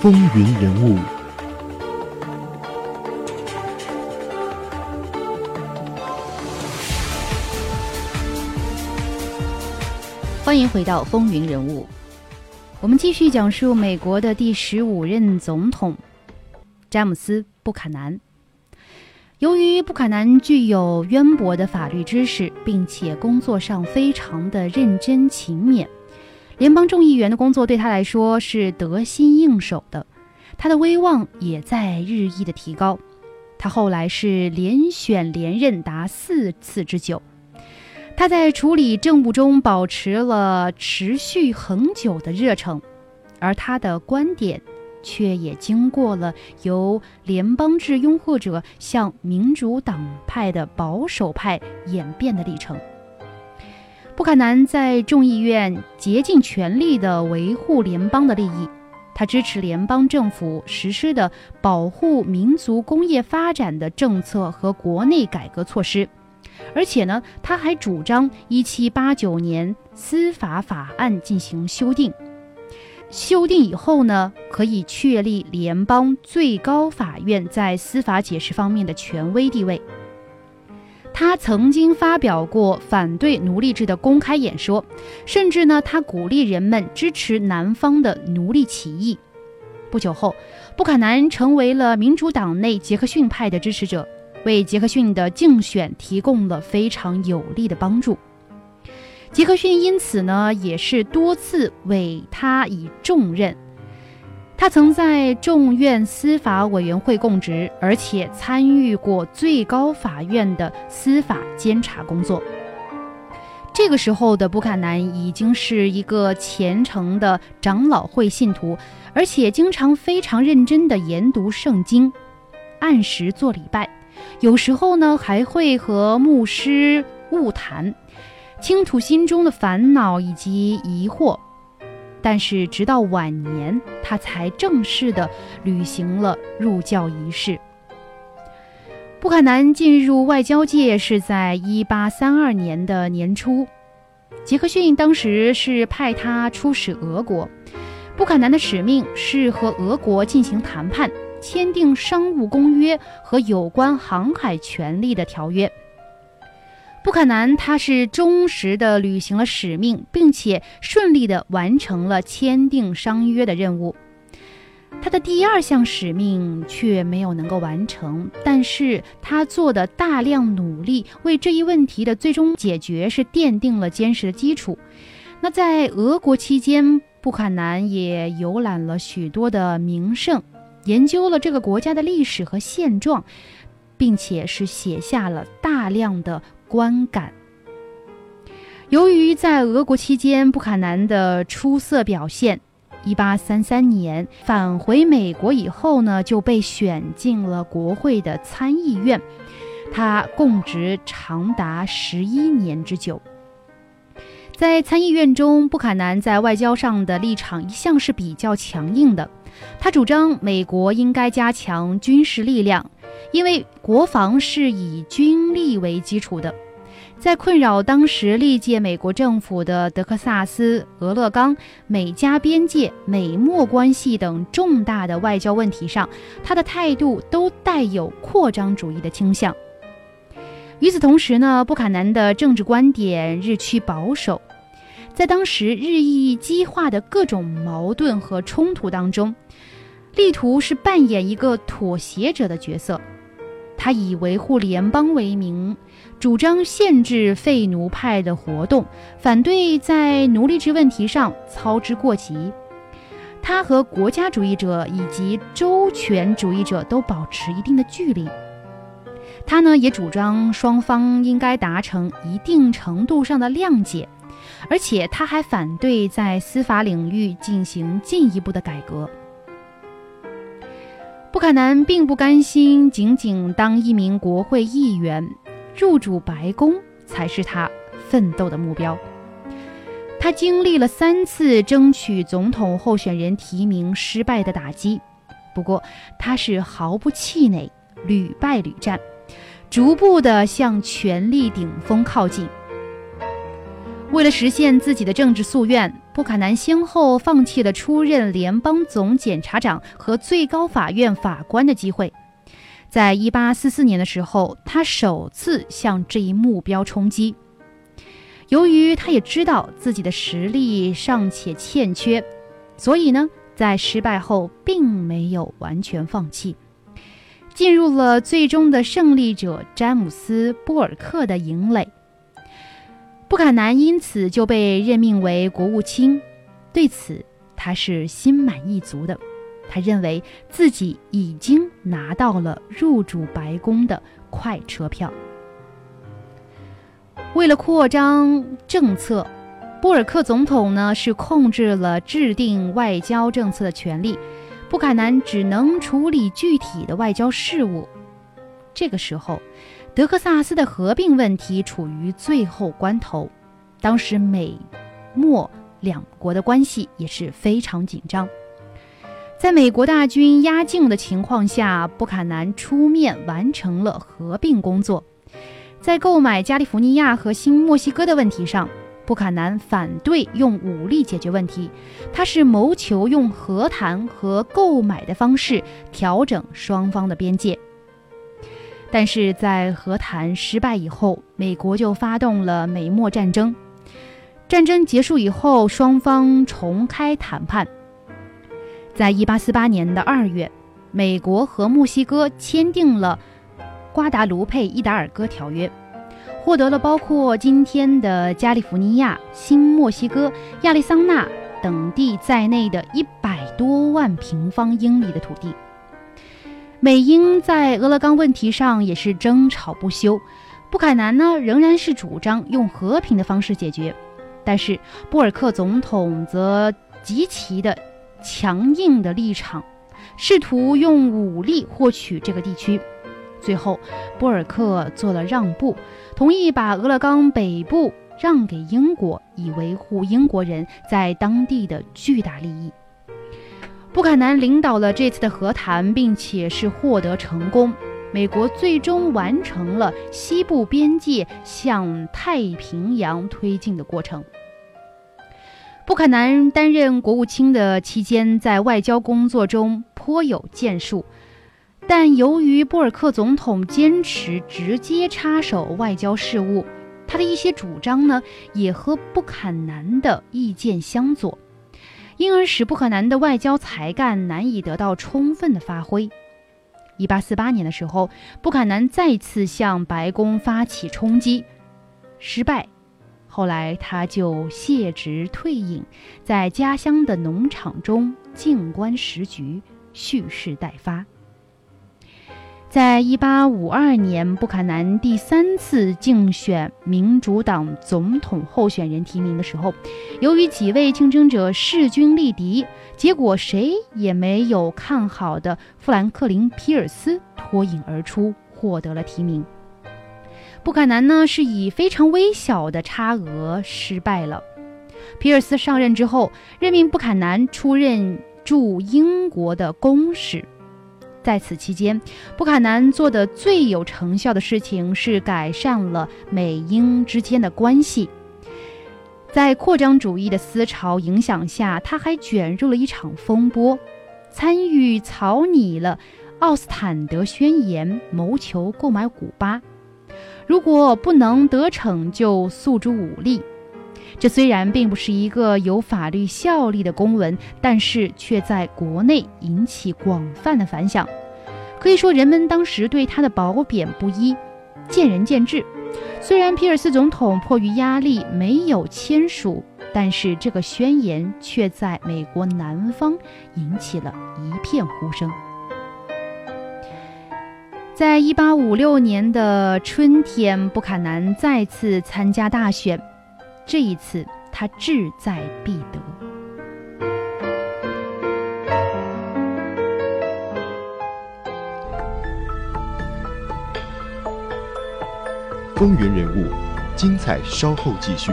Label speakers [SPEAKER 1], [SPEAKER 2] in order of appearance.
[SPEAKER 1] 风云人物。
[SPEAKER 2] 欢迎回到风云人物，我们继续讲述美国的第十五任总统詹姆斯·布坎南。由于布坎南具有渊博的法律知识，并且工作上非常的认真勤勉，联邦众议员的工作对他来说是得心应手的，他的威望也在日益的提高。他后来是连选连任达四次之久。他在处理政务中保持了持续恒久的热忱，而他的观点却也经过了由联邦制拥护者向民主党派的保守派演变的历程。布坎南在众议院竭尽全力地维护联邦的利益，他支持联邦政府实施的保护民族工业发展的政策和国内改革措施。而且呢，他还主张1789年司法法案进行修订，修订以后呢，可以确立联邦最高法院在司法解释方面的权威地位。他曾经发表过反对奴隶制的公开演说，甚至呢，他鼓励人们支持南方的奴隶起义。不久后，布坎南成为了民主党内杰克逊派的支持者。为杰克逊的竞选提供了非常有力的帮助。杰克逊因此呢，也是多次委他以重任。他曾在众院司法委员会供职，而且参与过最高法院的司法监察工作。这个时候的布坎南已经是一个虔诚的长老会信徒，而且经常非常认真地研读圣经，按时做礼拜。有时候呢，还会和牧师晤谈，倾吐心中的烦恼以及疑惑。但是直到晚年，他才正式的履行了入教仪式。布坎南进入外交界是在1832年的年初，杰克逊当时是派他出使俄国，布坎南的使命是和俄国进行谈判。签订商务公约和有关航海权利的条约。布坎南他是忠实的履行了使命，并且顺利的完成了签订商约的任务。他的第二项使命却没有能够完成，但是他做的大量努力为这一问题的最终解决是奠定了坚实的基础。那在俄国期间，布坎南也游览了许多的名胜。研究了这个国家的历史和现状，并且是写下了大量的观感。由于在俄国期间布坎南的出色表现，1833年返回美国以后呢，就被选进了国会的参议院，他供职长达十一年之久。在参议院中，布坎南在外交上的立场一向是比较强硬的。他主张美国应该加强军事力量，因为国防是以军力为基础的。在困扰当时历届美国政府的德克萨斯、俄勒冈、美加边界、美墨关系等重大的外交问题上，他的态度都带有扩张主义的倾向。与此同时呢，布坎南的政治观点日趋保守。在当时日益激化的各种矛盾和冲突当中，力图是扮演一个妥协者的角色。他以维护联邦为名，主张限制废奴派的活动，反对在奴隶制问题上操之过急。他和国家主义者以及周全主义者都保持一定的距离。他呢，也主张双方应该达成一定程度上的谅解。而且他还反对在司法领域进行进一步的改革。布坎南并不甘心仅仅当一名国会议员，入主白宫才是他奋斗的目标。他经历了三次争取总统候选人提名失败的打击，不过他是毫不气馁，屡败屡战，逐步的向权力顶峰靠近。为了实现自己的政治夙愿，布坎南先后放弃了出任联邦总检察长和最高法院法官的机会。在一八四四年的时候，他首次向这一目标冲击。由于他也知道自己的实力尚且欠缺，所以呢，在失败后并没有完全放弃，进入了最终的胜利者詹姆斯·波尔克的营垒。布坎南因此就被任命为国务卿，对此他是心满意足的。他认为自己已经拿到了入主白宫的快车票。为了扩张政策，布尔克总统呢是控制了制定外交政策的权利，布坎南只能处理具体的外交事务。这个时候，德克萨斯的合并问题处于最后关头，当时美墨两国的关系也是非常紧张。在美国大军压境的情况下，布坎南出面完成了合并工作。在购买加利福尼亚和新墨西哥的问题上，布坎南反对用武力解决问题，他是谋求用和谈和购买的方式调整双方的边界。但是在和谈失败以后，美国就发动了美墨战争。战争结束以后，双方重开谈判。在一八四八年的二月，美国和墨西哥签订了。瓜达卢佩伊达尔戈条约获得了包括今天的加利福尼亚、新墨西哥、亚利桑那等地在内的一百多万平方英里的土地。美英在俄勒冈问题上也是争吵不休。布坎南呢仍然是主张用和平的方式解决，但是布尔克总统则极其的强硬的立场，试图用武力获取这个地区。最后，波尔克做了让步，同意把俄勒冈北部让给英国，以维护英国人在当地的巨大利益。布坎南领导了这次的和谈，并且是获得成功。美国最终完成了西部边界向太平洋推进的过程。布坎南担任国务卿的期间，在外交工作中颇有建树。但由于波尔克总统坚持直接插手外交事务，他的一些主张呢也和布坎南的意见相左，因而使布坎南的外交才干难以得到充分的发挥。一八四八年的时候，布坎南再次向白宫发起冲击，失败，后来他就卸职退隐，在家乡的农场中静观时局，蓄势待发。在一八五二年，布坎南第三次竞选民主党总统候选人提名的时候，由于几位竞争者势均力敌，结果谁也没有看好的富兰克林·皮尔斯脱颖而出，获得了提名。布坎南呢是以非常微小的差额失败了。皮尔斯上任之后，任命布坎南出任驻英国的公使。在此期间，布坎南做的最有成效的事情是改善了美英之间的关系。在扩张主义的思潮影响下，他还卷入了一场风波，参与草拟了《奥斯坦德宣言》，谋求购买古巴。如果不能得逞，就诉诸武力。这虽然并不是一个有法律效力的公文，但是却在国内引起广泛的反响。可以说，人们当时对他的褒贬不一，见仁见智。虽然皮尔斯总统迫于压力没有签署，但是这个宣言却在美国南方引起了一片呼声。在一八五六年的春天，布坎南再次参加大选。这一次，他志在必得。
[SPEAKER 1] 风云人物，精彩稍后继续。